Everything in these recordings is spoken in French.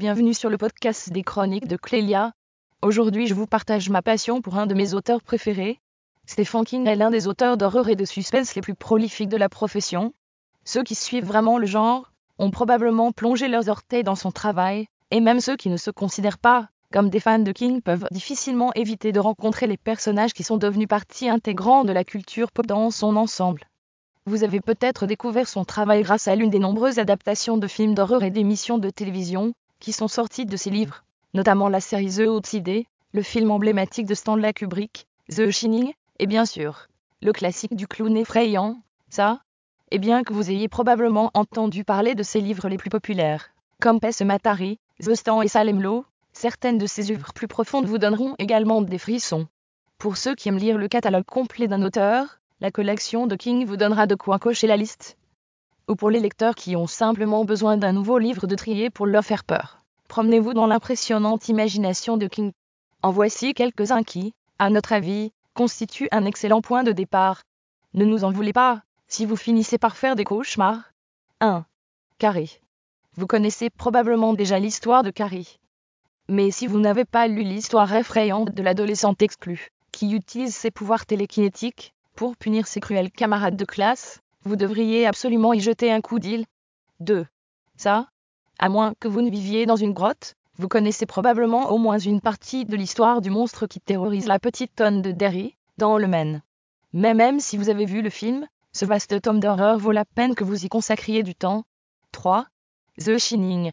Bienvenue sur le podcast des chroniques de Clélia. Aujourd'hui, je vous partage ma passion pour un de mes auteurs préférés. Stephen King est l'un des auteurs d'horreur et de suspense les plus prolifiques de la profession. Ceux qui suivent vraiment le genre ont probablement plongé leurs orteils dans son travail, et même ceux qui ne se considèrent pas comme des fans de King peuvent difficilement éviter de rencontrer les personnages qui sont devenus partie intégrante de la culture pop dans son ensemble. Vous avez peut-être découvert son travail grâce à l'une des nombreuses adaptations de films d'horreur et d'émissions de télévision qui sont sorties de ses livres, notamment la série The Outsider, le film emblématique de Stanley Kubrick, The Shining, et bien sûr, le classique du clown effrayant, ça Et bien que vous ayez probablement entendu parler de ses livres les plus populaires, comme Pes Matari, The Stand et Salem certaines de ses œuvres plus profondes vous donneront également des frissons. Pour ceux qui aiment lire le catalogue complet d'un auteur, la collection de King vous donnera de quoi cocher la liste. Ou pour les lecteurs qui ont simplement besoin d'un nouveau livre de trier pour leur faire peur. Promenez-vous dans l'impressionnante imagination de King. En voici quelques-uns qui, à notre avis, constituent un excellent point de départ. Ne nous en voulez pas, si vous finissez par faire des cauchemars. 1. Carrie. Vous connaissez probablement déjà l'histoire de Carrie. Mais si vous n'avez pas lu l'histoire effrayante de l'adolescente exclue, qui utilise ses pouvoirs télékinétiques, pour punir ses cruels camarades de classe, vous devriez absolument y jeter un coup d'île. 2. Ça À moins que vous ne viviez dans une grotte, vous connaissez probablement au moins une partie de l'histoire du monstre qui terrorise la petite tonne de Derry, dans le Maine. Mais même si vous avez vu le film, ce vaste tome d'horreur vaut la peine que vous y consacriez du temps. 3. The Shining.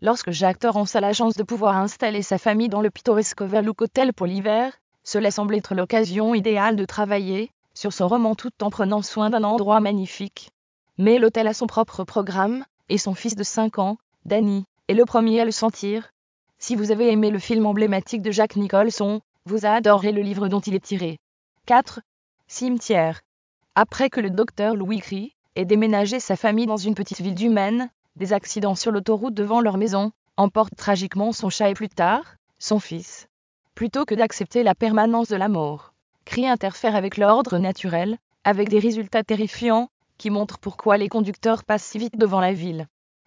Lorsque Jacques Torrance a la chance de pouvoir installer sa famille dans le pittoresque Overlook Hotel pour l'hiver, cela semble être l'occasion idéale de travailler, sur son roman tout en prenant soin d'un endroit magnifique. Mais l'hôtel a son propre programme, et son fils de 5 ans, Danny, est le premier à le sentir. Si vous avez aimé le film emblématique de Jack Nicholson, vous adorerez le livre dont il est tiré. 4. Cimetière. Après que le docteur Louis Cree ait déménagé sa famille dans une petite ville du Maine, des accidents sur l'autoroute devant leur maison emportent tragiquement son chat et plus tard, son fils. Plutôt que d'accepter la permanence de la mort, cri interfère avec l'ordre naturel, avec des résultats terrifiants, qui montrent pourquoi les conducteurs passent si vite devant la ville.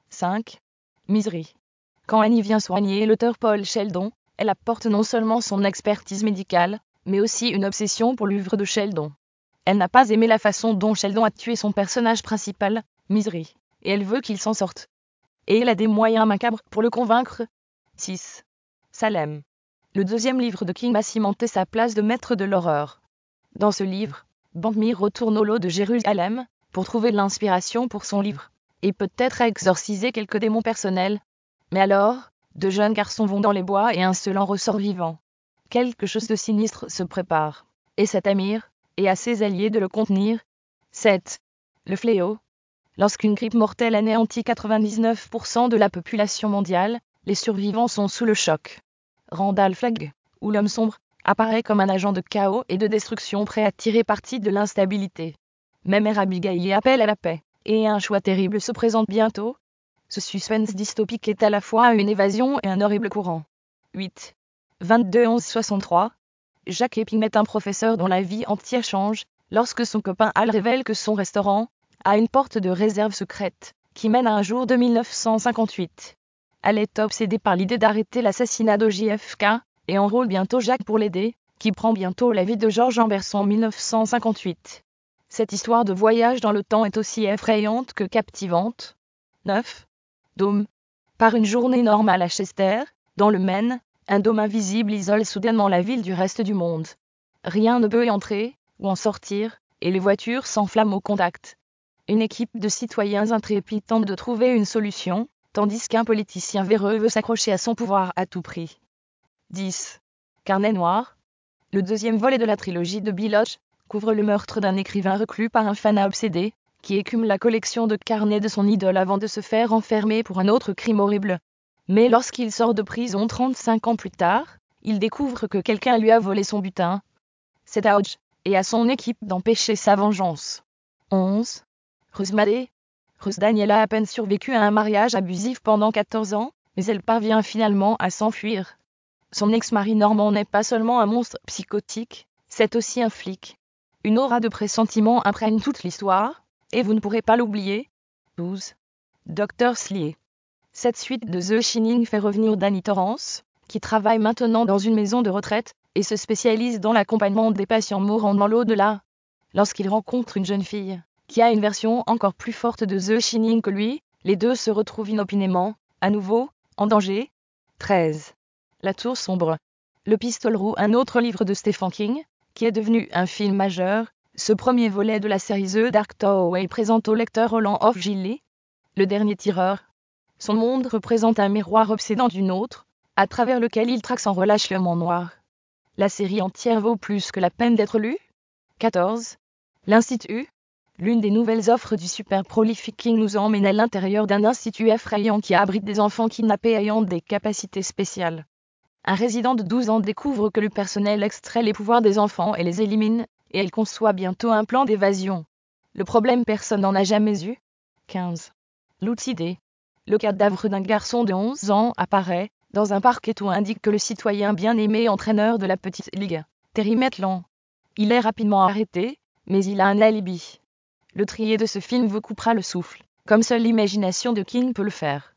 5. Misery. Quand Annie vient soigner l'auteur Paul Sheldon, elle apporte non seulement son expertise médicale, mais aussi une obsession pour l'œuvre de Sheldon. Elle n'a pas aimé la façon dont Sheldon a tué son personnage principal, Misery, et elle veut qu'il s'en sorte. Et elle a des moyens macabres pour le convaincre. 6. Salem le deuxième livre de King a cimenté sa place de maître de l'horreur. Dans ce livre, Bandmir retourne au lot de Jérusalem pour trouver l'inspiration pour son livre, et peut-être exorciser quelques démons personnels. Mais alors, deux jeunes garçons vont dans les bois et un seul en ressort vivant. Quelque chose de sinistre se prépare. Et cet Amir, et à ses alliés de le contenir. 7. Le fléau. Lorsqu'une grippe mortelle anéantit 99% de la population mondiale, les survivants sont sous le choc. Randall Flagg, ou l'homme sombre, apparaît comme un agent de chaos et de destruction prêt à tirer parti de l'instabilité. Même Abigail y appelle à la paix, et un choix terrible se présente bientôt. Ce suspense dystopique est à la fois une évasion et un horrible courant. 8. 22 11 63. Jacques Epping est un professeur dont la vie entière change, lorsque son copain Al révèle que son restaurant a une porte de réserve secrète, qui mène à un jour de 1958. Elle est obsédée par l'idée d'arrêter l'assassinat de JFK, et enrôle bientôt Jacques pour l'aider, qui prend bientôt la vie de Georges Amberson en 1958. Cette histoire de voyage dans le temps est aussi effrayante que captivante. 9. Dôme. Par une journée normale à Chester, dans le Maine, un dôme invisible isole soudainement la ville du reste du monde. Rien ne peut y entrer, ou en sortir, et les voitures s'enflamment au contact. Une équipe de citoyens intrépides tente de trouver une solution, tandis qu'un politicien véreux veut s'accrocher à son pouvoir à tout prix. 10. Carnet noir. Le deuxième volet de la trilogie de Biloch couvre le meurtre d'un écrivain reclus par un fanat obsédé, qui écume la collection de carnets de son idole avant de se faire enfermer pour un autre crime horrible. Mais lorsqu'il sort de prison 35 ans plus tard, il découvre que quelqu'un lui a volé son butin. C'est à Hodge et à son équipe d'empêcher sa vengeance. 11. Rusmadé, Rose Daniel a à peine survécu à un mariage abusif pendant 14 ans, mais elle parvient finalement à s'enfuir. Son ex-mari Normand n'est pas seulement un monstre psychotique, c'est aussi un flic. Une aura de pressentiment imprègne toute l'histoire, et vous ne pourrez pas l'oublier. 12. Docteur Slier. Cette suite de The Shining fait revenir Danny Torrance, qui travaille maintenant dans une maison de retraite, et se spécialise dans l'accompagnement des patients mourants dans l'au-delà. Lorsqu'il rencontre une jeune fille, qui a une version encore plus forte de The Shining que lui, les deux se retrouvent inopinément, à nouveau, en danger. 13. La tour sombre. Le pistolet roux, un autre livre de Stephen King, qui est devenu un film majeur. Ce premier volet de la série The Dark Tower présente au lecteur Roland of Gilly, le dernier tireur, son monde représente un miroir obsédant d'une autre, à travers lequel il traque sans relâche le monde noir. La série entière vaut plus que la peine d'être lue. 14. L'Institut. L'une des nouvelles offres du super prolific King nous emmène à l'intérieur d'un institut effrayant qui abrite des enfants kidnappés ayant des capacités spéciales. Un résident de 12 ans découvre que le personnel extrait les pouvoirs des enfants et les élimine, et elle conçoit bientôt un plan d'évasion. Le problème personne n'en a jamais eu. 15. L'outil le cadavre d'un garçon de 11 ans apparaît dans un parc et tout indique que le citoyen bien-aimé entraîneur de la petite ligue, Terry Maitland. Il est rapidement arrêté, mais il a un alibi. Le trier de ce film vous coupera le souffle, comme seule l'imagination de King peut le faire.